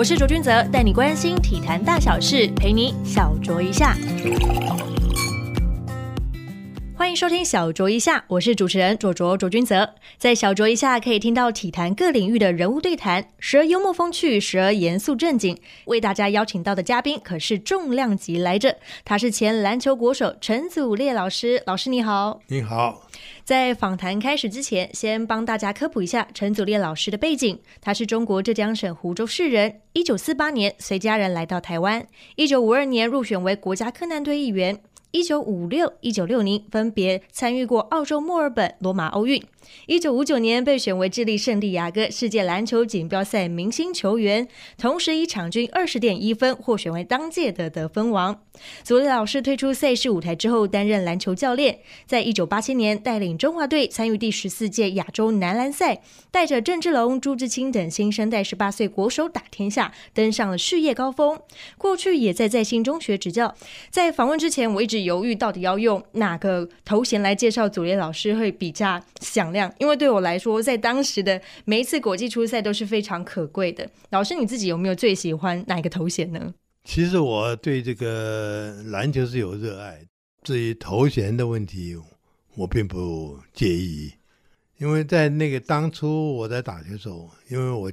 我是卓君泽，带你关心体坛大小事，陪你小酌一下。欢迎收听小酌一下，我是主持人卓卓卓君泽。在小酌一下可以听到体坛各领域的人物对谈，时而幽默风趣，时而严肃正经。为大家邀请到的嘉宾可是重量级来着，他是前篮球国手陈祖烈老师。老师你好，你好。在访谈开始之前，先帮大家科普一下陈祖烈老师的背景。他是中国浙江省湖州市人，一九四八年随家人来到台湾，一九五二年入选为国家科难队一员。一九五六、一九六零分别参与过澳洲墨尔本、罗马奥运。一九五九年被选为智利圣地亚哥世界篮球锦标赛明星球员，同时以场均二十点一分获选为当届的得分王。祖烈老师退出赛事舞台之后，担任篮球教练。在一九八七年带领中华队参与第十四届亚洲男篮赛，带着郑志龙、朱志清等新生代十八岁国手打天下，登上了事业高峰。过去也在在新中学执教。在访问之前，我一直。犹豫到底要用哪个头衔来介绍祖烈老师会比较想响亮，因为对我来说，在当时的每一次国际初赛都是非常可贵的。老师你自己有没有最喜欢哪一个头衔呢？其实我对这个篮球是有热爱，至于头衔的问题，我并不介意，因为在那个当初我在打球的时候，因为我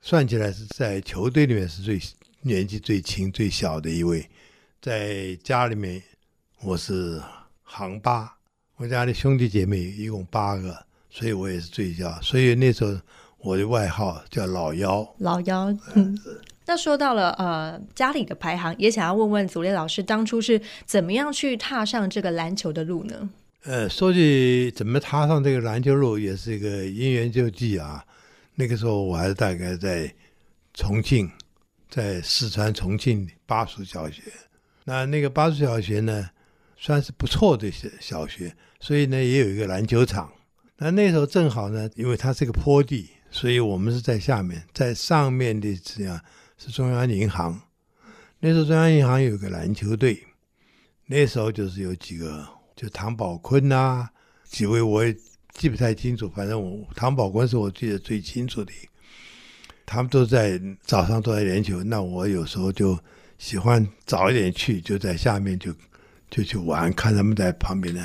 算起来是在球队里面是最年纪最轻最小的一位，在家里面。我是行八，我家的兄弟姐妹一共八个，所以我也是最小。所以那时候我的外号叫老幺。老幺，嗯。那说到了呃家里的排行，也想要问问祖烈老师，当初是怎么样去踏上这个篮球的路呢？呃，说起怎么踏上这个篮球路，也是一个因缘就际啊。那个时候我还是大概在重庆，在四川重庆巴蜀小学。那那个巴蜀小学呢？算是不错的小小学，所以呢也有一个篮球场。那那时候正好呢，因为它是个坡地，所以我们是在下面，在上面的这样是中央银行。那时候中央银行有个篮球队，那时候就是有几个，就唐宝坤呐，几位我也记不太清楚，反正我唐宝坤是我记得最清楚的。他们都在早上都在练球，那我有时候就喜欢早一点去，就在下面就。就去玩，看他们在旁边呢。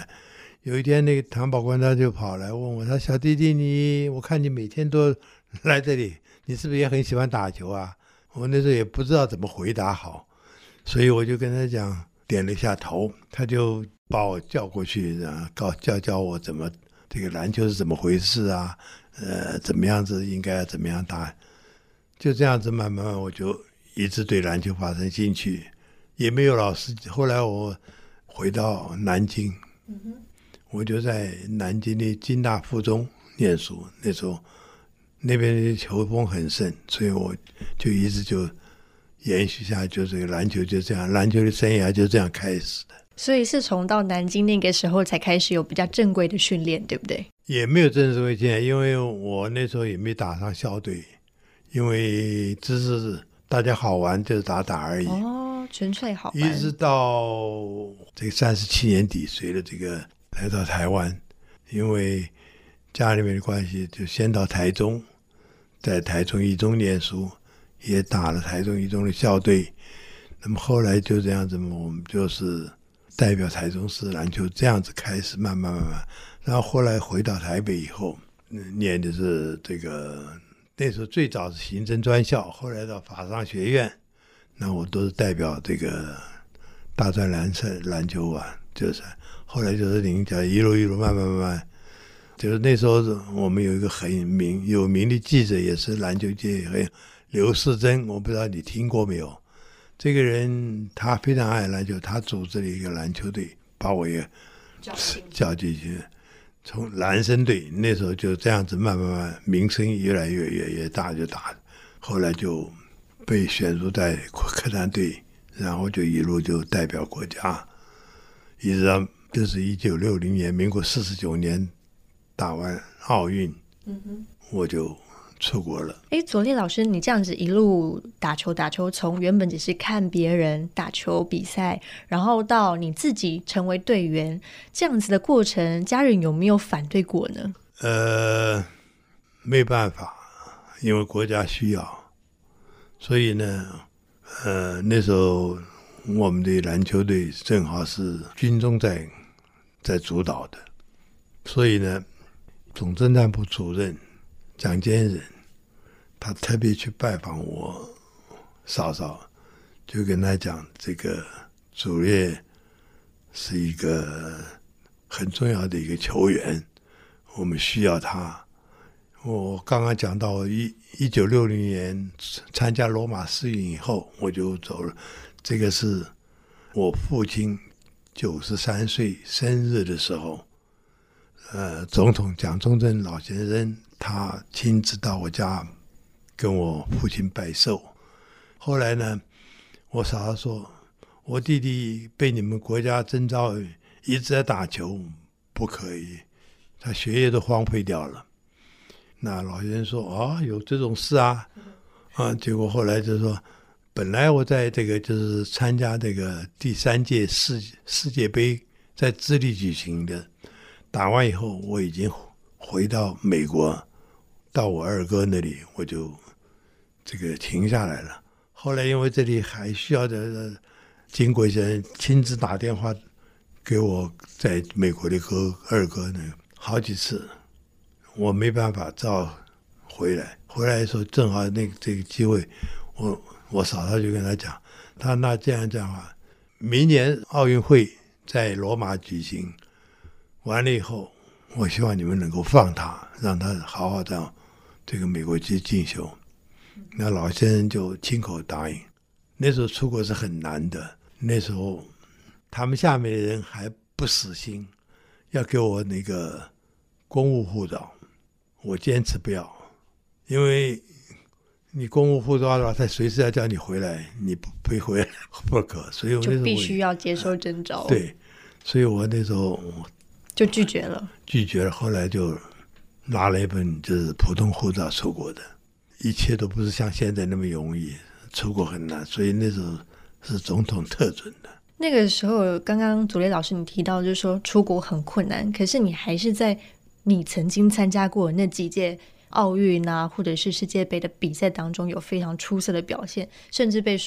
有一天，那个唐宝官他就跑来问我：“他小弟弟，你我看你每天都来这里，你是不是也很喜欢打球啊？”我那时候也不知道怎么回答好，所以我就跟他讲，点了一下头，他就把我叫过去，然后告教教我怎么这个篮球是怎么回事啊？呃，怎么样子应该怎么样打？就这样子，慢慢，我就一直对篮球发生兴趣，也没有老师。后来我。回到南京，我就在南京的金大附中念书。那时候那边的球风很盛，所以我就一直就延续下，就这个篮球就这样，篮球的生涯就这样开始的。所以是从到南京那个时候才开始有比较正规的训练，对不对？也没有正式训练，因为我那时候也没打上校队，因为只是大家好玩，就是打打而已。哦纯粹好玩，一直到这个三十七年底，随着这个来到台湾，因为家里面的关系，就先到台中，在台中一中念书，也打了台中一中的校队。那么后来就这样子，我们就是代表台中市篮球这样子开始，慢慢慢慢。然后后来回到台北以后，念的是这个那时候最早是行政专校，后来到法商学院。那我都是代表这个大专篮赛篮球馆，就是后来就是领奖，一路一路慢慢慢慢，就是那时候我们有一个很名有名的记者，也是篮球界很刘世珍，我不知道你听过没有？这个人他非常爱篮球，他组织了一个篮球队，把我也叫进去，从男生队那时候就这样子慢慢慢，名声越来越越越大就大，后来就。被选入在科战队，然后就一路就代表国家，一直到就是一九六零年，民国四十九年打完奥运，嗯哼，我就出国了。哎，左立老师，你这样子一路打球打球，从原本只是看别人打球比赛，然后到你自己成为队员，这样子的过程，家人有没有反对过呢？呃，没办法，因为国家需要。所以呢，呃，那时候我们的篮球队正好是军中在在主导的，所以呢，总政战部主任蒋坚仁，他特别去拜访我嫂嫂，就跟他讲，这个主烈是一个很重要的一个球员，我们需要他。我刚刚讲到一一九六零年参加罗马试运以后，我就走了。这个是我父亲九十三岁生日的时候，呃，总统蒋中正老先生他亲自到我家跟我父亲拜寿。后来呢，我嫂嫂说，我弟弟被你们国家征召，一直在打球，不可以，他学业都荒废掉了。那老先生说：“哦，有这种事啊，啊！”结果后来就说，本来我在这个就是参加这个第三届世世界杯在智利举行的，打完以后我已经回到美国，到我二哥那里，我就这个停下来了。后来因为这里还需要的，经过一些亲自打电话给我在美国的哥二哥呢，好几次。我没办法照回来，回来的时候正好那这个机会，我我嫂嫂就跟他讲，他那这样讲啊，明年奥运会在罗马举行，完了以后，我希望你们能够放他，让他好好到这个美国去进修。那老先生就亲口答应。那时候出国是很难的，那时候他们下面的人还不死心，要给我那个公务护照。我坚持不要，因为你公务护照的话，他随时要叫你回来，你不不回来不可，所以我就必须要接受征召。对，所以我那时候就拒绝了，拒绝了。后来就拿了一本就是普通护照出国的，一切都不是像现在那么容易，出国很难，所以那时候是总统特准的。那个时候，刚刚祖烈老师你提到，就是说出国很困难，可是你还是在。你曾经参加过那几届奥运啊，或者是世界杯的比赛当中，有非常出色的表现，甚至被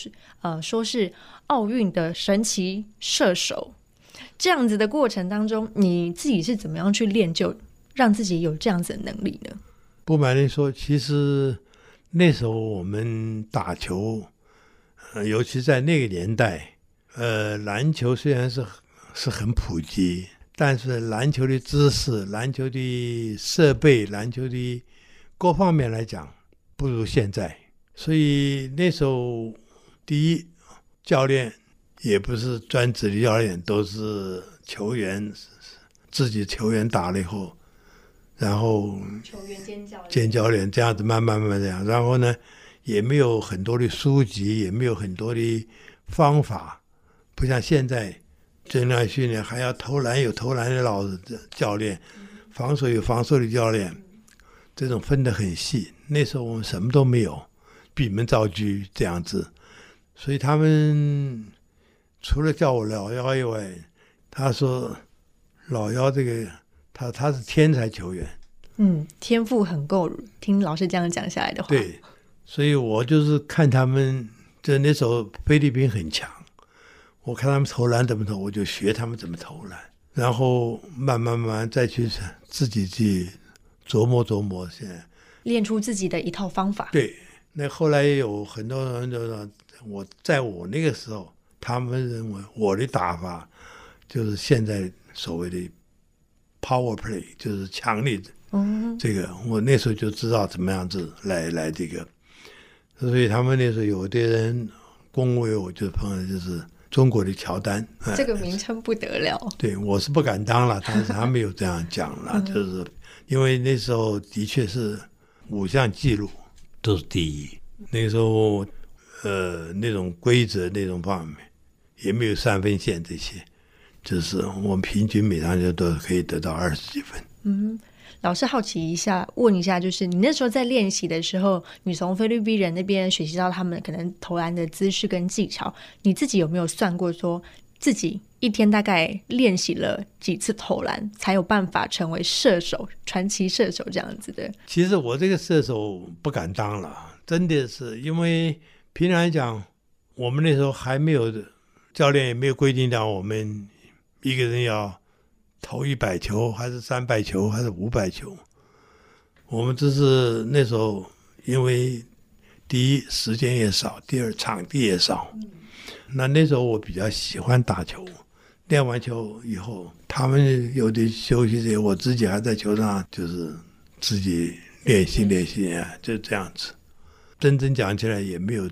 呃说是奥运的神奇射手。这样子的过程当中，你自己是怎么样去练就让自己有这样子的能力呢？不瞒您说，其实那时候我们打球，呃，尤其在那个年代，呃，篮球虽然是是很普及。但是篮球的知识、篮球的设备、篮球的各方面来讲，不如现在。所以那时候，第一教练也不是专职的教练，都是球员自己球员打了以后，然后球员兼教练，兼教练这样子慢慢慢慢这样。然后呢，也没有很多的书籍，也没有很多的方法，不像现在。增量训练还要投篮，有投篮的老教练，防守有防守的教练，这种分得很细。那时候我们什么都没有，闭门造车这样子，所以他们除了叫我老幺以外，他说老幺这个他他是天才球员，嗯，天赋很够。听老师这样讲下来的话，对，所以我就是看他们，就那时候菲律宾很强。我看他们投篮怎么投，我就学他们怎么投篮，然后慢慢慢慢再去自己去琢磨琢磨，现在练出自己的一套方法。对，那后来有很多人就说，我在我那个时候，他们认为我的打法就是现在所谓的 power play，就是强力的。嗯，这个我那时候就知道怎么样子来来这个，所以他们那时候有的人恭维我，就朋友就是。中国的乔丹，这个名称不得了。对我是不敢当了，但是他没有这样讲了，就是因为那时候的确是五项记录都是第一。那时候，呃，那种规则那种方面也没有三分线这些，就是我们平均每场球都可以得到二十几分。嗯。老师好奇一下，问一下，就是你那时候在练习的时候，你从菲律宾人那边学习到他们可能投篮的姿势跟技巧，你自己有没有算过，说自己一天大概练习了几次投篮，才有办法成为射手、传奇射手这样子的？其实我这个射手不敢当了，真的是因为平常来讲，我们那时候还没有教练也没有规定讲我们一个人要投一百球，还是三百球，还是五百球。我们只是那时候因为第一时间也少，第二场地也少。那那时候我比较喜欢打球，练完球以后，他们有的休息时，我自己还在球场就是自己练习练习啊，就这样子。真正讲起来也没有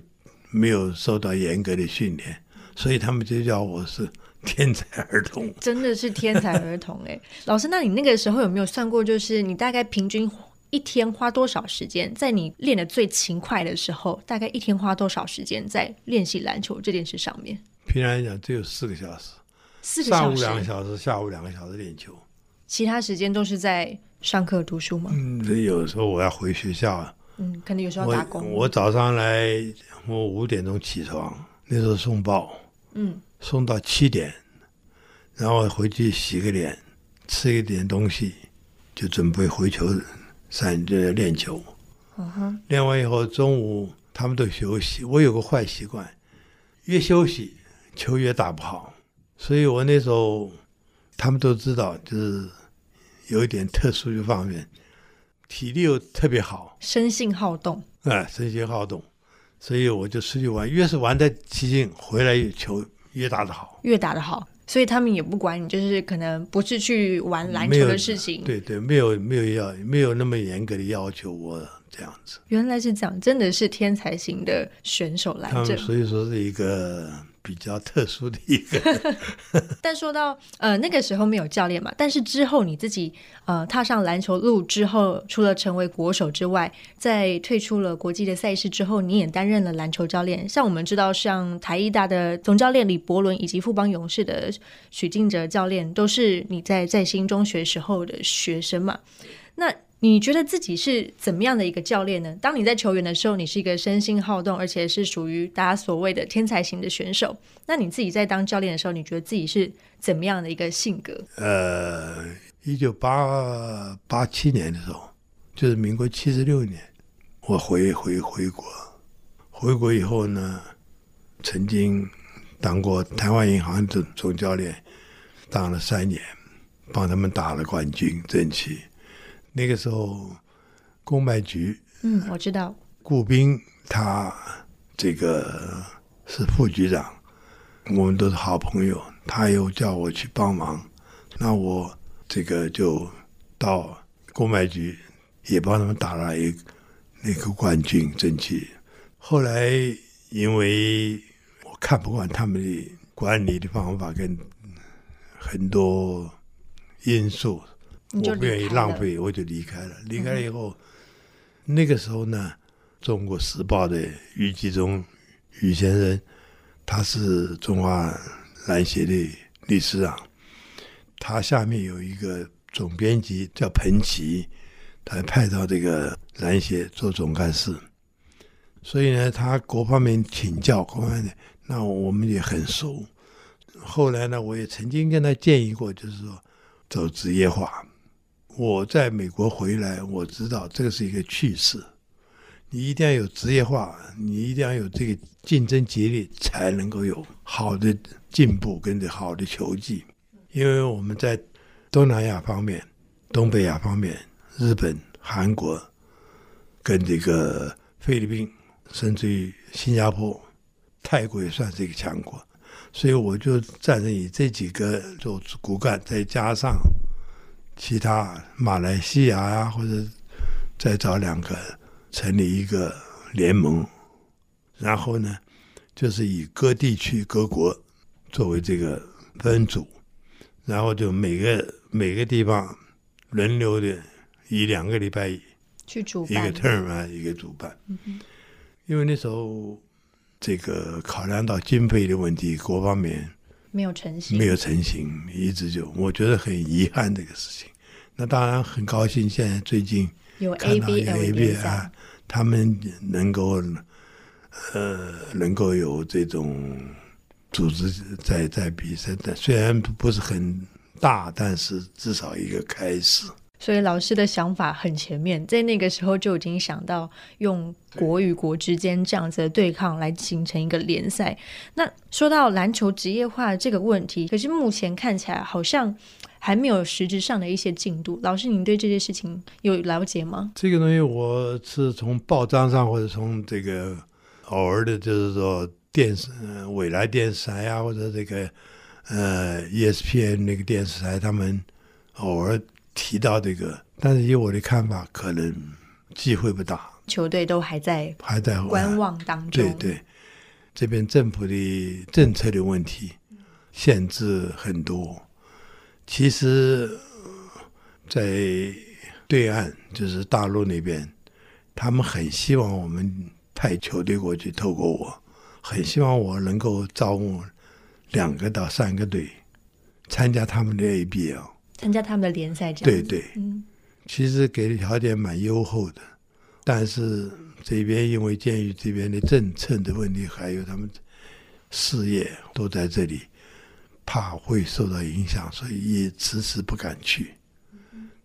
没有受到严格的训练，所以他们就叫我是天才儿童。真的是天才儿童哎，老师，那你那个时候有没有算过，就是你大概平均一天花多少时间？在你练的最勤快的时候，大概一天花多少时间在练习篮球这件事上面？平常来讲只有四个小时，四个上午小时，两个小时，下午两个小时练球。其他时间都是在上课读书吗？嗯，所以有时候我要回学校啊。嗯，可能有时候要打我工。我早上来，我五点钟起床，那时候送报，嗯，送到七点，然后回去洗个脸，吃一点东西，就准备回球散就练球。嗯哼，练完以后，中午他们都休息。我有个坏习惯，越休息球越打不好，所以我那时候他们都知道，就是有一点特殊的方面，体力又特别好。生性好动。啊，生性好动，所以我就出去玩，越是玩的起劲，回来球越打得好。越打得好，所以他们也不管你，就是可能不是去玩篮球的事情。对对，没有没有要没有那么严格的要求我这样子。原来是这样，真的是天才型的选手来着。所以说是一个比较特殊的一个，但说到呃那个时候没有教练嘛，但是之后你自己呃踏上篮球路之后，除了成为国手之外，在退出了国际的赛事之后，你也担任了篮球教练。像我们知道，像台艺大的总教练李伯伦以及富邦勇士的许敬哲教练，都是你在在新中学时候的学生嘛。那你觉得自己是怎么样的一个教练呢？当你在球员的时候，你是一个身心好动，而且是属于大家所谓的天才型的选手。那你自己在当教练的时候，你觉得自己是怎么样的一个性格？呃，一九八八七年的时候，就是民国七十六年，我回回回国，回国以后呢，曾经当过台湾银行总总教练，当了三年，帮他们打了冠军争气。那个时候，公卖局嗯，我知道，顾斌他这个是副局长，我们都是好朋友，他又叫我去帮忙，那我这个就到公卖局也帮他们打了一那个冠军争气。后来因为我看不惯他们的管理的方法跟很多因素，我不愿意浪费，我就离开了。离开了以后，那个时候呢，《中国时报》的余继忠余先生，他是中华篮协的理事长，他下面有一个总编辑叫彭奇，他派到这个篮协做总干事，所以呢，他各方面请教，各方面，那我们也很熟。后来呢，我也曾经跟他建议过，就是说走职业化。我在美国回来，我知道这个是一个趋势，你一定要有职业化，你一定要有这个竞争激烈，才能够有好的进步跟着好的球技。因为我们在东南亚方面、东北亚方面，日本、韩国跟这个菲律宾，甚至于新加坡、泰国也算是一个强国，所以我就暂时以这几个做骨干，再加上其他马来西亚啊，或者再找两个成立一个联盟，然后呢，就是以各地区各国作为这个分组，然后就每个每个地方轮流的一两个礼拜去主办一个 term 啊，一个主办。因为那时候这个考量到经费的问题，各方面没有成型，没有成型，一直就我觉得很遗憾这个事情。那当然很高兴，现在最近有看到有 ABA 他们能够呃能够有这种组织在在比赛，但虽然不是很大，但是至少一个开始。所以老师的想法很前面，在那个时候就已经想到用国与国之间这样子的对抗来形成一个联赛。那说到篮球职业化这个问题，可是目前看起来好像还没有实质上的一些进度。老师，您对这件事情有了解吗？这个东西我是从报章上或者从这个偶尔的，就是说电视、呃未来电视台啊，或者这个呃 ESPN 那个电视台，他们偶尔提到这个，但是以我的看法，可能机会不大，球队都还在还在观望当中。对对，这边政府的政策的问题限制很多。其实，在对岸就是大陆那边，他们很希望我们派球队过去，透过我，很希望我能够招募两个到三个队参加他们的 ABL。参加他们的联赛，这样对对，嗯，其实给的条件蛮优厚的，但是这边因为鉴于这边的政策的问题，还有他们事业都在这里，怕会受到影响，所以也迟迟不敢去，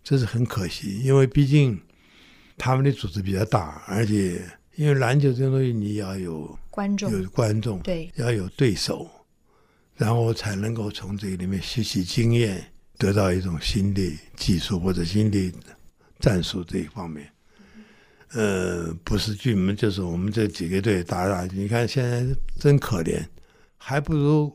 这是很可惜。因为毕竟他们的组织比较大，而且因为篮球这种东西，你要有观众。有观众，对。要有对手，然后才能够从这个里面学习经验，得到一种新的技术或者新的战术这一方面。呃，不是剧门，就是我们这几个队打打，你看现在真可怜，还不如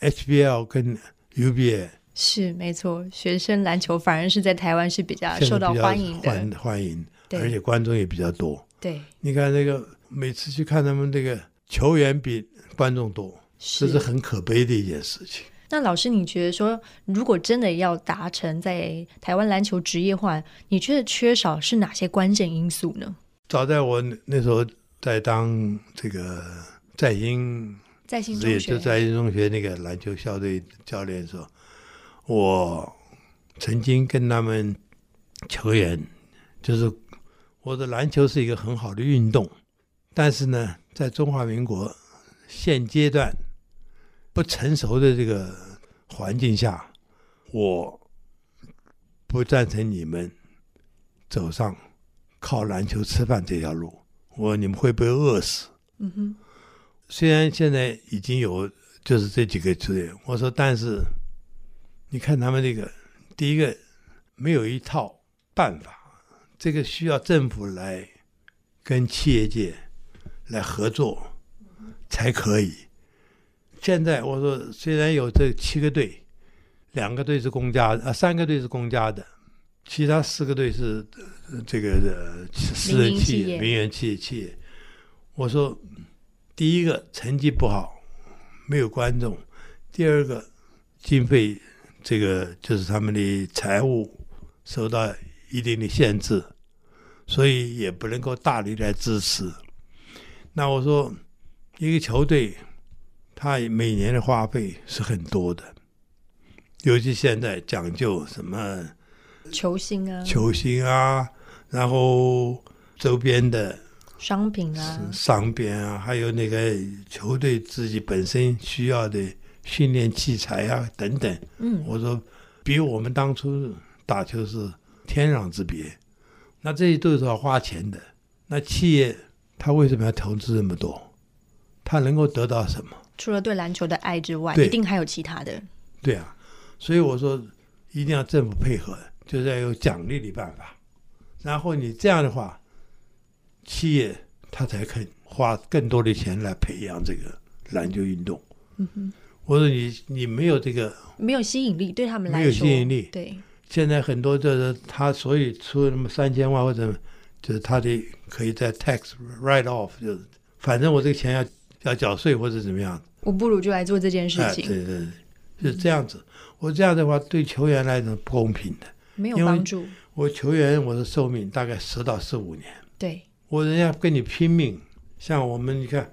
HBL 跟 UBA 是没错。学生篮球反而是在台湾是比较受到欢迎的，欢欢迎，而且观众也比较多。对，你看那个每次去看他们这个球员比观众多，这是很可悲的一件事情。那老师，你觉得说，如果真的要达成在台湾篮球职业化，你觉得缺少是哪些关键因素呢？早在我那那时候在当这个在英在新也中学，就在英中学那个篮球校队教练的时候，我曾经跟他们球员，就是我的篮球是一个很好的运动，但是呢，在中华民国现阶段不成熟的这个环境下，我不赞成你们走上靠篮球吃饭这条路。我说你们会被饿死。嗯哼，虽然现在已经有就是这几个球队，我说，但是你看他们这个，第一个没有一套办法，这个需要政府来跟企业界来合作才可以。现在我说，虽然有这七个队，两个队是公家的，啊，三个队是公家的，其他四个队是呃这个呃私人企业、企业民营企业企业。我说，第一个成绩不好，没有观众；第二个经费，这个就是他们的财务受到一定的限制，所以也不能够大力来支持。那我说，一个球队，他每年的花费是很多的，尤其现在讲究什么球星啊，球星啊，然后周边的商品啊，商品啊，还有那个球队自己本身需要的训练器材啊等等。嗯，我说，比我们当初打球是天壤之别。那这些都是要花钱的。那企业他为什么要投资这么多？他能够得到什么？除了对篮球的爱之外，一定还有其他的。对啊，所以我说一定要政府配合，就是要有奖励的办法。然后你这样的话，企业他才肯花更多的钱来培养这个篮球运动。嗯哼，我说你你没有这个，没有吸引力，对他们来说没有，吸引力对，现在很多就是他所以出那么三千万或者就是他的可以在 tax write off，就是反正我这个钱要要缴税或者怎么样，我不如就来做这件事哎，情，对对对，是这样子。我这样的话对球员来讲不公平的。没有帮助。我球员我的寿命大概十到十五年，对，我人家跟你拼命，像我们你看，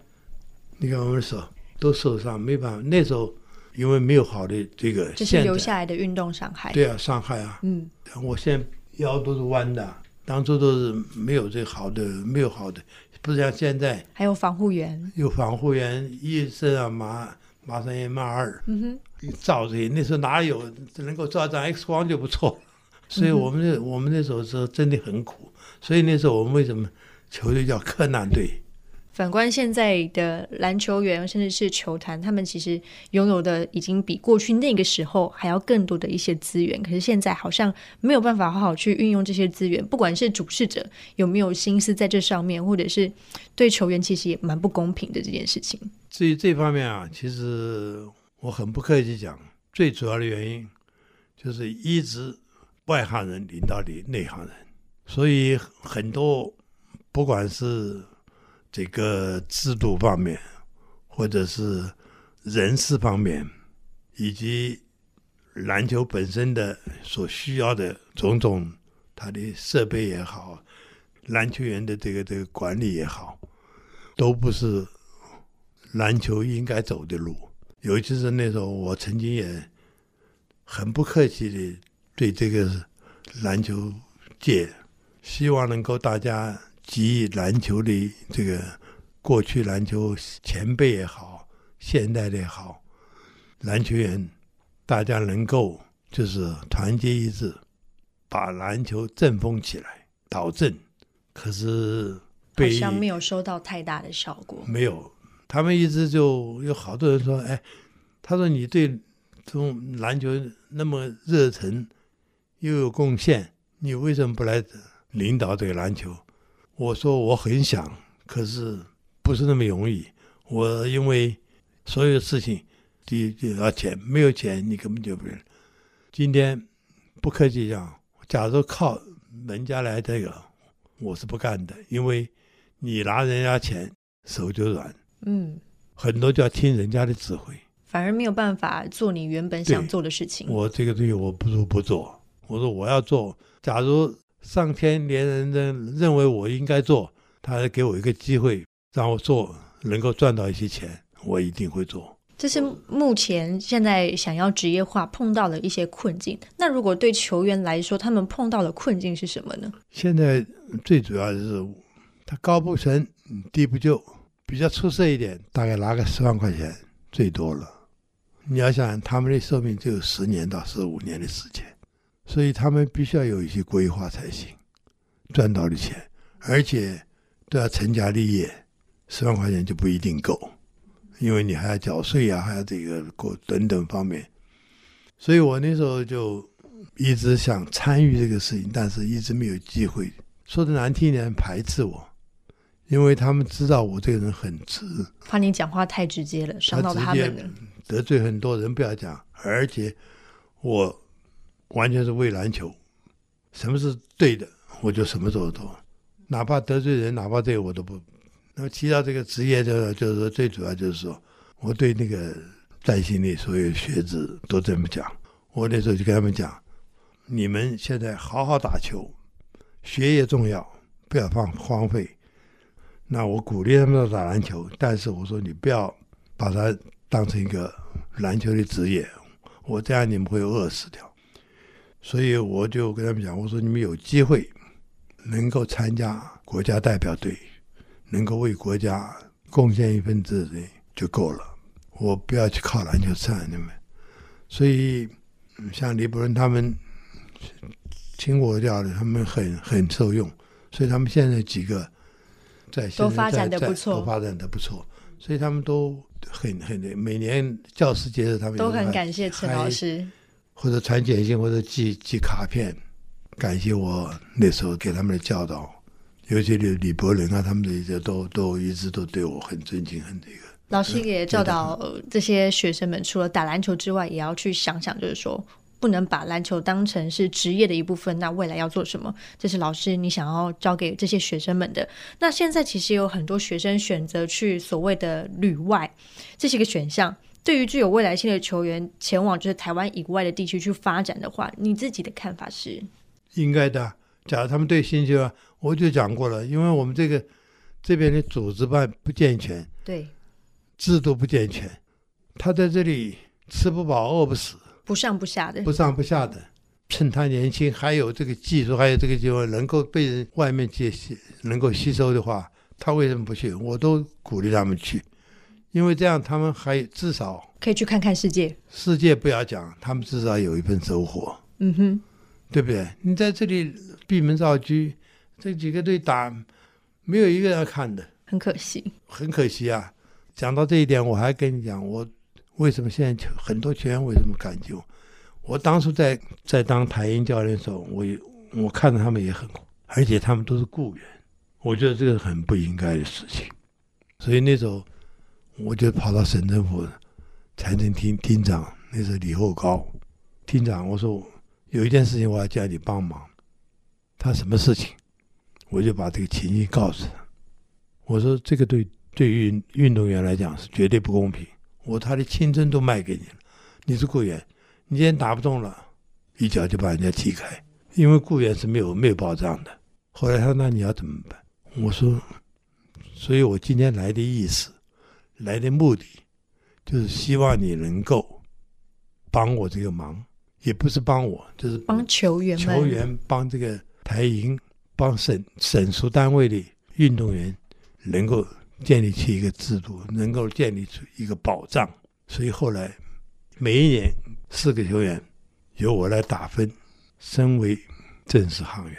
你看我们手都受伤，没办法。那时候因为没有好的这个这是，留下来的运动伤害。对啊，伤害啊，嗯，我现在腰都是弯的，当初都是没有这好的，没有好的，不像现在还有防护员。有防护员、医生啊，马马上也马二嗯哼，照这，那时候哪有只能够照张 X 光就不错了。所以我们那我们那时候是真的很苦，所以那时候我们为什么球队叫柯南队？反观现在的篮球员，甚至是球坛，他们其实拥有的已经比过去那个时候还要更多的一些资源。可是现在好像没有办法好好去运用这些资源，不管是主事者有没有心思在这上面，或者是对球员其实也蛮不公平的这件事情。至于这方面啊，其实我很不客气讲，最主要的原因就是一直外行人领导你内行人，所以很多不管是。这个制度方面，或者是人事方面，以及篮球本身的所需要的种种，它的设备也好，篮球员的这个这个管理也好，都不是篮球应该走的路。尤其是那时候，我曾经也很不客气的对这个篮球界，希望能够大家。及篮球的这个过去篮球前辈也好，现代的也好，篮球员大家能够就是团结一致，把篮球振风起来，导正。可是好像没有收到太大的效果。没有，他们一直就有好多人说：“哎，他说你对这种篮球那么热忱，又有贡献，你为什么不来领导这个篮球？”我说我很想，可是不是那么容易。我因为所有事情第一要钱，没有钱你根本就不能。今天不客气讲，假如靠人家来这个，我是不干的，因为你拿人家钱手就软。嗯，很多就要听人家的指挥，反而没有办法做你原本想做的事情。我这个东西我不如不做。我说我要做，假如。上天连人认认为我应该做，他给我一个机会让我做，能够赚到一些钱，我一定会做。这是目前现在想要职业化碰到的一些困境。那如果对球员来说，他们碰到的困境是什么呢？现在最主要的是他高不成低不就，比较出色一点，大概拿个十万块钱最多了。你要想他们的寿命只有十年到十五年的时间。所以他们必须要有一些规划才行，赚到的钱，而且都要成家立业，十万块钱就不一定够，因为你还要缴税啊，还要这个过等等方面。所以我那时候就一直想参与这个事情，但是一直没有机会。说的难听一点，排斥我，因为他们知道我这个人很直，怕你讲话太直接了，伤到他们了，得罪很多人。不要讲，而且我。完全是为篮球，什么是对的，我就什么时候做，哪怕得罪人，哪怕这个我都不。那么提到这个职业，就就是说最主要就是说，我对那个在心里所有学子都这么讲。我那时候就跟他们讲，你们现在好好打球，学业重要，不要放荒废。那我鼓励他们打篮球，但是我说你不要把它当成一个篮球的职业，我这样你们会饿死掉。所以我就跟他们讲，我说你们有机会能够参加国家代表队，能够为国家贡献一份子的就够了。我不要去靠篮球吃饭，你们。所以像李伯伦他们听我教的，他们很很受用。所以他们现在几个在都发展的不错，都发展的不错。所以他们都很很每年教师节日，他们都很感谢陈老师。或者传简信，或者寄寄卡片，感谢我那时候给他们的教导，尤其李李伯伦啊，他们这些都都一直都对我很尊敬，很这个。老师也教导这些学生们，除了打篮球之外，也要去想想，就是说不能把篮球当成是职业的一部分。那未来要做什么？这是老师你想要教给这些学生们的。那现在其实有很多学生选择去所谓的旅外，这是一个选项。对于具有未来性的球员前往就是台湾以外的地区去发展的话，你自己的看法是？应该的。假如他们对兴趣啊，我就讲过了，因为我们这个这边的组织办不健全，对，制度不健全，他在这里吃不饱饿不死，不上不下的，不上不下的。趁他年轻，还有这个技术，还有这个机会，能够被人外面接吸，能够吸收的话，他为什么不去？我都鼓励他们去。因为这样，他们还至少可以去看看世界。世界不要讲，他们至少有一份收获。嗯哼，对不对？你在这里闭门造车，这几个队打，没有一个人看的，很可惜。很可惜啊。讲到这一点，我还跟你讲，我为什么现在球很多球员为什么感激我？我当初在在当台英教练的时候，我也我看着他们也很苦，而且他们都是雇员，我觉得这个很不应该的事情。所以那时候我就跑到省政府财政厅厅长，那是李厚高厅长，我说有一件事情我要叫你帮忙。他什么事情？我就把这个情形告诉他。我说这个对对于运动员来讲是绝对不公平。我他的青春都卖给你了，你是雇员，你今天打不动了，一脚就把人家踢开，因为雇员是没有没有保障的。后来他说：“那你要怎么办？”我说：“所以我今天来的意思，来的目的，就是希望你能够帮我这个忙，也不是帮我，就是帮球员球员帮这个台营，帮省省属单位的运动员，能够建立起一个制度，能够建立出一个保障。所以后来每一年四个球员由我来打分，升为正式航员。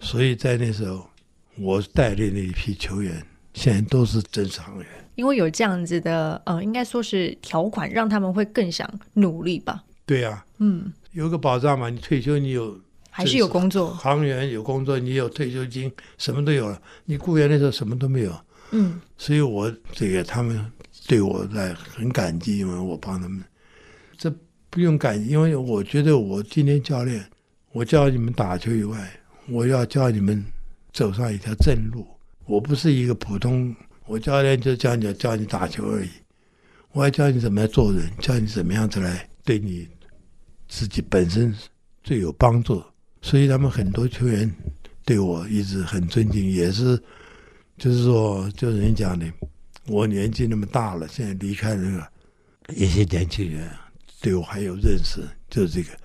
所以在那时候，我带领的一批球员，现在都是正式航员。因为有这样子的，呃，应该说是条款，让他们会更想努力吧。对呀、嗯，有个保障嘛，你退休你有还是有工作。航员有工作，你有退休金，什么都有了。你雇员那时候什么都没有，嗯，所以我这个他们对我在很感激，因为我帮他们。这不用感激，因为我觉得我今天教练，我教你们打球以外，我要教你们走上一条正路。我不是一个普通，我教练就教你教你打球而已，我还教你怎么样做人，教你怎么样子来对你自己本身最有帮助。所以他们很多球员对我一直很尊敬，也是就是说，就是人讲的，我年纪那么大了，现在离开了一些年轻人，对我还有认识，就是这个。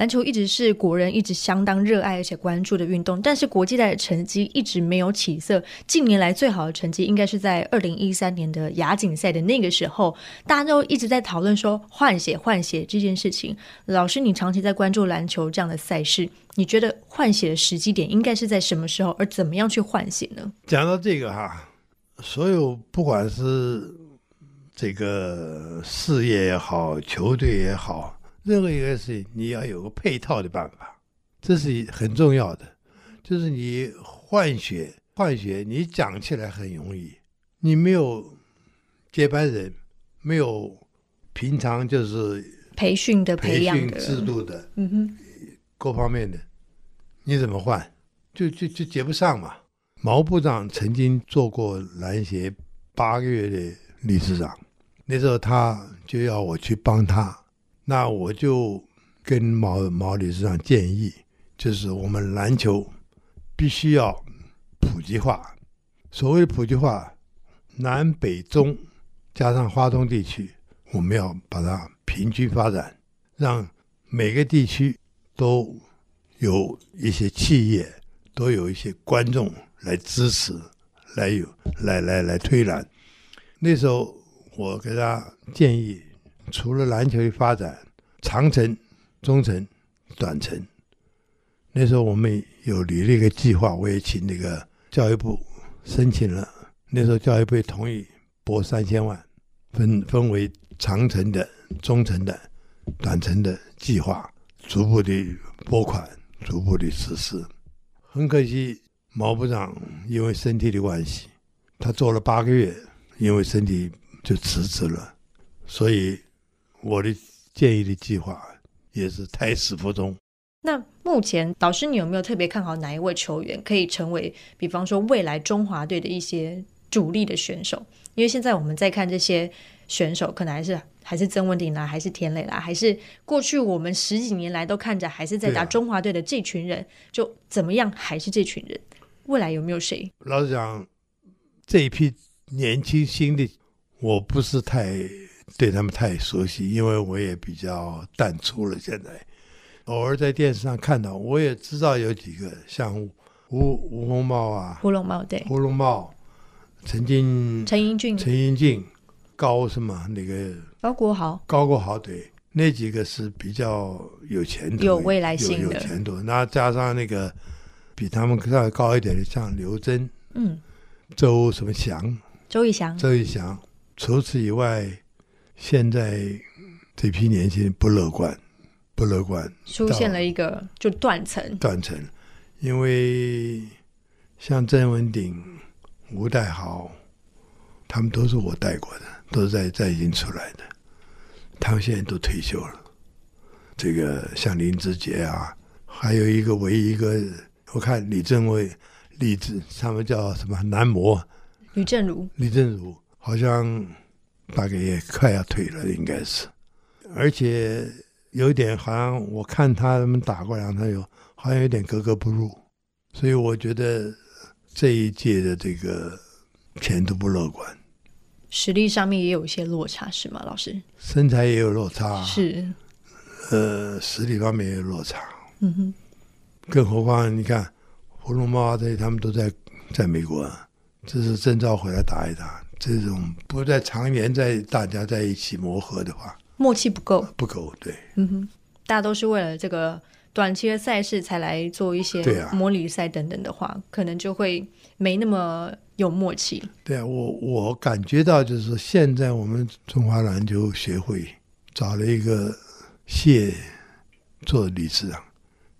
篮球一直是国人一直相当热爱而且关注的运动，但是国际赛的成绩一直没有起色。近年来最好的成绩应该是在二零一三年的亚锦赛的那个时候，大家都一直在讨论说换血换血这件事情。老师，你长期在关注篮球这样的赛事，你觉得换血的时机点应该是在什么时候，而怎么样去换血呢？讲到这个哈，所有不管是这个事业也好，球队也好，任何一个事情，你要有个配套的办法，这是很重要的。就是你换血换血，你讲起来很容易，你没有接班人，没有平常就是培训的培养的，制度的嗯哼，各方面的，你怎么换？就就就接不上嘛。毛部长曾经做过篮协八个月的理事长，那时候他就要我去帮他，那我就跟毛毛理事长建议，就是我们篮球必须要普及化。所谓普及化，南北中加上华东地区，我们要把它平均发展，让每个地区都有一些企业，都有一些观众来支持，来有来来来推揽。那时候我给他建议，除了篮球的发展，长程、中程、短程，那时候我们有拟了一个计划，我也请那个教育部申请了。那时候教育部也同意拨三千万，分分为长程的、中程的、短程的计划，逐步的拨款，逐步的实施。很可惜，毛部长因为身体的关系，他做了八个月，因为身体就辞职了。所以我的建议的计划也是胎死腹中。那目前导师，你有没有特别看好哪一位球员可以成为，比方说未来中华队的一些主力的选手？因为现在我们在看这些选手，可能还是还是曾文鼎啦，还是田磊啦，还是过去我们十几年来都看着还是在打中华队的这群人，就怎么样还是这群人？未来有没有谁？老实讲，这一批年轻新的，我不是太对他们太熟悉，因为我也比较淡出了。现在。偶尔在电视上看到，我也知道有几个像吴吴洪茂啊、胡龙茂对，胡龙茂，曾经陈英俊、陈英俊、高什么那个高国豪，高国豪对，那几个是比较有前途、有未来性的。有有前途。那加上那个比他们稍微高一点的，像刘真、嗯，周什么祥、周以翔，周以祥。除此以外，现在这批年轻人不乐观，不乐观，出现了一个就断层，断层。因为像郑文鼎、吴代豪，他们都是我带过的，都是在在已经出来的。他们现在都退休了。这个像林志杰啊，还有一个唯一一个，我看李正伟、李志他们叫什么男模吕正如，李正儒，好像大概也快要退了，应该是。而且有一点好像我看他们打过两场有，好像有点格格不入，所以我觉得这一届的这个前途不乐观，实力上面也有一些落差，是吗？老师身材也有落差，是，呃，实力方面也有落差。嗯哼，更何况你看，胡龙猫啊这些他们都在在美国，这是征召回来打一打。这种不在常年在大家在一起磨合的话，默契不够，不够。对，嗯哼，大家都是为了这个短期的赛事才来做一些模拟赛等等的话，可能就会没那么有默契。对啊，我我感觉到就是说，现在我们中华篮球协会找了一个谢做理事长，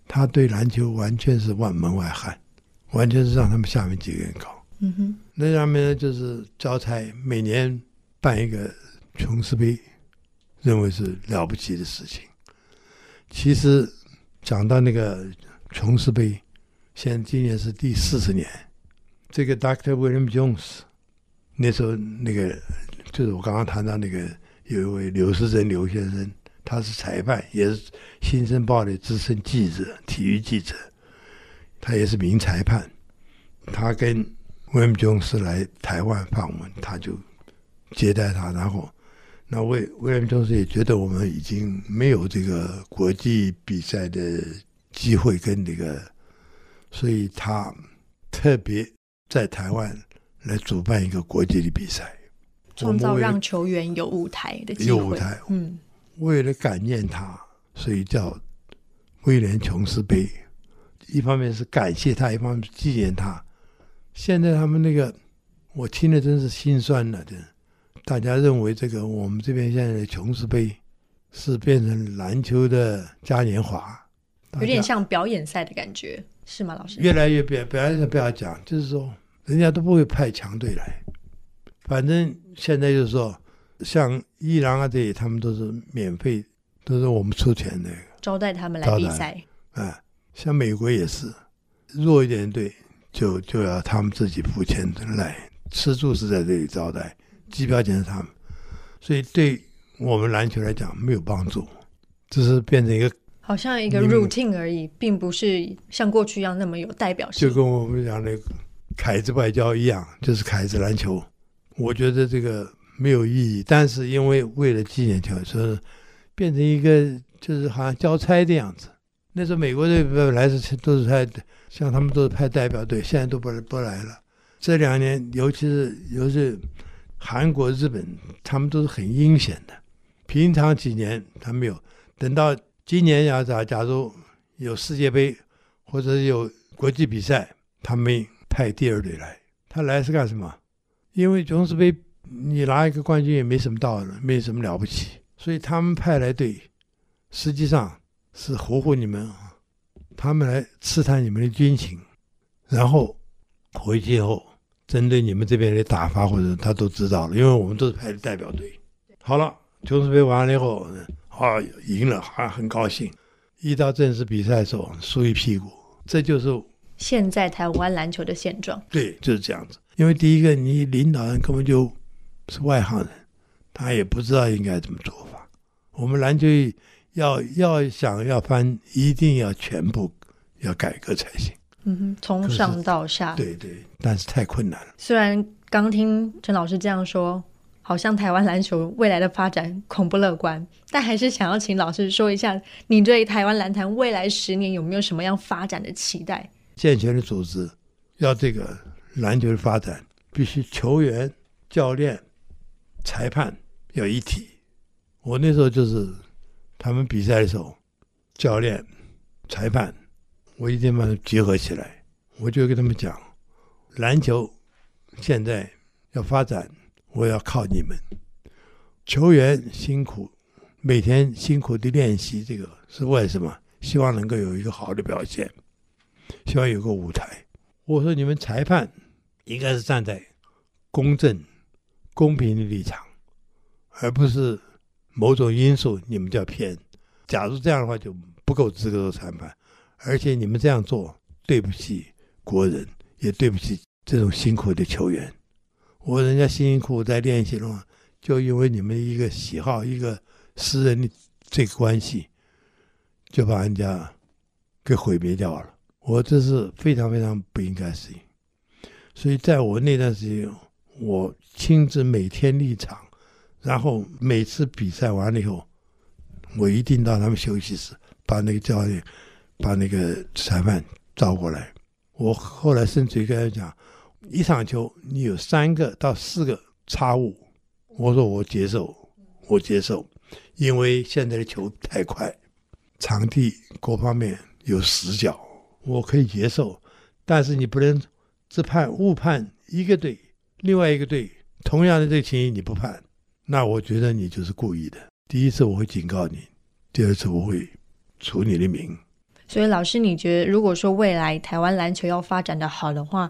他对篮球完全是万门外汉，完全是让他们下面几个人搞。嗯哼，那上面呢就是招财，每年办一个琼斯杯，认为是了不起的事情。其实讲到那个琼斯杯，现在今年是第四十年。这个 Doctor William Jones 那时候那个就是我刚刚谈到那个有一位刘世珍刘先生，他是裁判，也是《新生报》的资深记者、体育记者，他也是名裁判。他跟 William Jones 来台湾访问，他就接待他，然后那威 William Jones 也觉得我们已经没有这个国际比赛的机会跟那个，所以他特别在台湾来主办一个国际的比赛，创造让球员有舞台的机会。有舞台嗯，为了感念他，所以叫威廉琼斯杯。一方面是感谢他，一方面是纪念他。现在他们那个，我听了真是心酸了，真的。大家认为这个我们这边现在的琼斯杯是变成篮球的嘉年华，有点像表演赛的感觉，是吗，老师？越来越不要不要不要讲，就是说人家都不会派强队来，反正现在就是说，像伊朗啊这些，他们都是免费，都是我们出钱的，招待他们来比赛。啊，像美国也是，弱一点的队就就要他们自己付钱来，吃住是在这里招待，机票钱是他们，所以对我们篮球来讲没有帮助，只是变成一个好像一个 routine 而已，并不是像过去一样那么有代表性就。跟我们讲的凯子外交一样，就是凯子篮球。我觉得这个没有意义，但是因为为了纪念球，所以变成一个就是好像交差的样子。那时候美国队本来是都是派，像他们都是派代表队，现在都不不来了。这两年，尤其是尤其是韩国、日本，他们都是很阴险的。平常几年他没有，等到今年要假假如有世界杯或者有国际比赛，他们派第二队来。他来是干什么？因为琼斯杯你拿一个冠军也没什么道理，没什么了不起，所以他们派来队，实际上是唬唬你们啊，他们来刺探你们的军情，然后回去以后针对你们这边的打法或者他都知道了，因为我们都是派的代表队。好了，琼斯杯完了以后，啊赢了，还很高兴。一到正式比赛的时候，输一屁股，这就是现在台湾篮球的现状，对，就是这样子。因为第一个，你领导人根本就是外行人，他也不知道应该怎么做法。我们篮球要要想要翻，一定要全部要改革才行。嗯哼，从上到下。对对，但是太困难了。虽然刚听陈老师这样说，好像台湾篮球未来的发展恐不乐观，但还是想要请老师说一下，你对台湾篮坛未来十年有没有什么样发展的期待？健全的组织，要这个篮球的发展，必须球员、教练、裁判要一体。我那时候就是他们比赛的时候，教练、裁判，我一定把它结合起来。我就跟他们讲，篮球现在要发展，我要靠你们。球员辛苦，每天辛苦的练习，这个是为什么？希望能够有一个好的表现，希望有个舞台。我说你们裁判应该是站在公正、公平的立场，而不是某种因素你们叫骗。假如这样的话，就不够资格做裁判。而且你们这样做，对不起。国人也对不起这种辛苦的球员，我人家辛辛苦苦在练习中，就因为你们一个喜好、一个私人的这个关系，就把人家给毁灭掉了。我这是非常非常不应该事情。所以在我那段时间，我亲自每天立场，然后每次比赛完了以后，我一定到他们休息室，把那个教练、把那个裁判招过来。我后来甚至于跟他讲，一场球你有三个到四个差误，我说我接受，我接受，因为现在的球太快，场地各方面有死角，我可以接受，但是你不能只判误判一个队，另外一个队同样的这个情形你不判，那我觉得你就是故意的。第一次我会警告你，第二次我会除你的名。所以，老师，你觉得如果说未来台湾篮球要发展的好的话，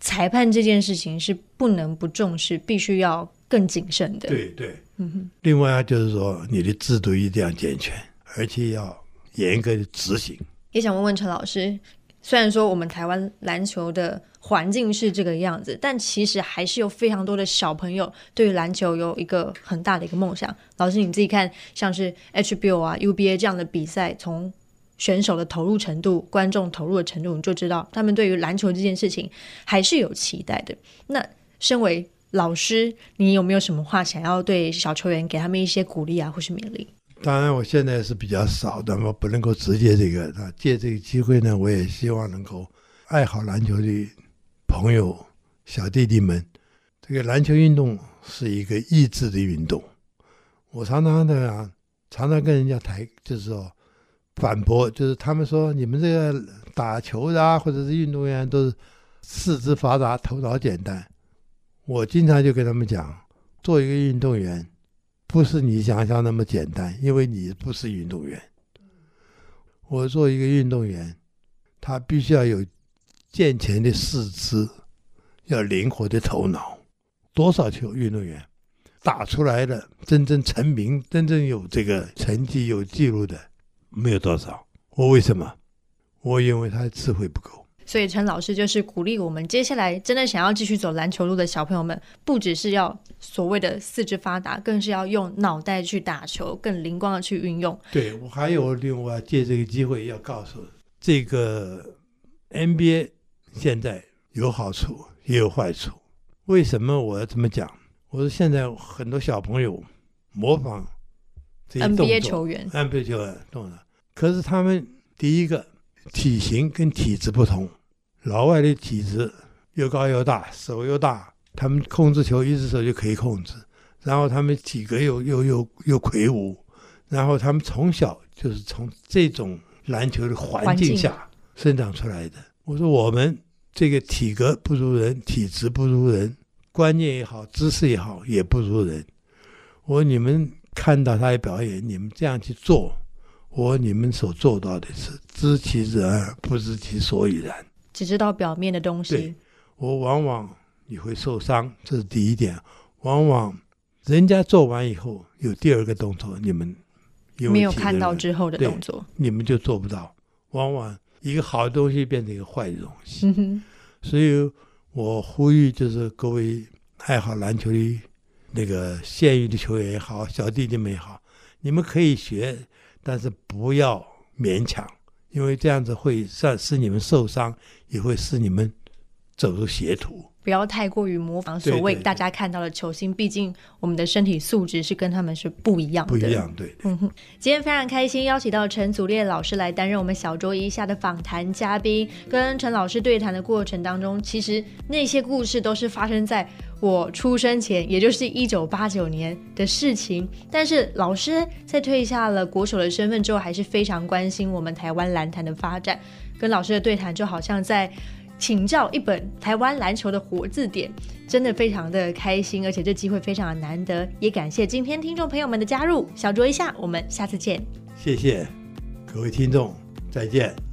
裁判这件事情是不能不重视，必须要更谨慎的。对对，嗯哼。另外就是说，你的制度一定要健全，而且要严格的执行。也想问问陈老师，虽然说我们台湾篮球的环境是这个样子，但其实还是有非常多的小朋友对于篮球有一个很大的一个梦想。老师你自己看，像是 HBO 啊、UBA 这样的比赛，从选手的投入程度、观众投入的程度，你就知道他们对于篮球这件事情还是有期待的。那身为老师，你有没有什么话想要对小球员给他们一些鼓励啊，或是勉励？当然，我现在是比较少的，我不能够直接这个。啊，借这个机会呢，我也希望能够爱好篮球的朋友、小弟弟们，这个篮球运动是一个意志的运动。我常常的啊，常常跟人家谈，就是说。反驳就是他们说你们这个打球的啊，或者是运动员都是四肢发达、头脑简单。我经常就跟他们讲，做一个运动员不是你想象那么简单，因为你不是运动员。我做一个运动员，他必须要有健全的四肢，要灵活的头脑。多少球运动员打出来的真正成名、真正有这个成绩、有记录的？没有多少，我为什么？我因为他的智慧不够。所以陈老师就是鼓励我们，接下来真的想要继续走篮球路的小朋友们，不只是要所谓的四肢发达，更是要用脑袋去打球，更灵光的去运用。对我还有另外借这个机会要告诉这个 NBA 现在有好处也有坏处。为什么我要这么讲？我说现在很多小朋友模仿。NBA 球员，NBA 球员懂了。可是他们第一个体型跟体质不同，老外的体质又高又大，手又大，他们控制球一只手就可以控制。然后他们体格又又又又魁梧，然后他们从小就是从这种篮球的环境下生长出来的。我说我们这个体格不如人，体质不如人，观念也好，知识也好，也不如人。我说你们。看到他的表演，你们这样去做，我你们所做到的是知其然而不知其所以然，只知道表面的东西。我往往你会受伤，这是第一点。往往人家做完以后有第二个动作，你们没有看到之后的动作，你们就做不到。往往一个好的东西变成一个坏的东西。所以我呼吁就是各位爱好篮球的。那个现役的球员也好，小弟弟们也好，你们可以学，但是不要勉强，因为这样子会让使你们受伤，也会使你们走入邪途。不要太过于模仿所谓大家看到的球星，毕竟我们的身体素质是跟他们是不一样的。不一样，对。嗯哼，今天非常开心，邀请到陈祖烈老师来担任我们小周一下的访谈嘉宾。跟陈老师对谈的过程当中，其实那些故事都是发生在我出生前，也就是一九八九年的事情。但是老师在退下了国手的身份之后，还是非常关心我们台湾篮坛的发展。跟老师的对谈就好像在请教一本台湾篮球的活字典，真的非常的开心，而且这机会非常的难得。也感谢今天听众朋友们的加入，小酌一下，我们下次见。谢谢各位听众，再见。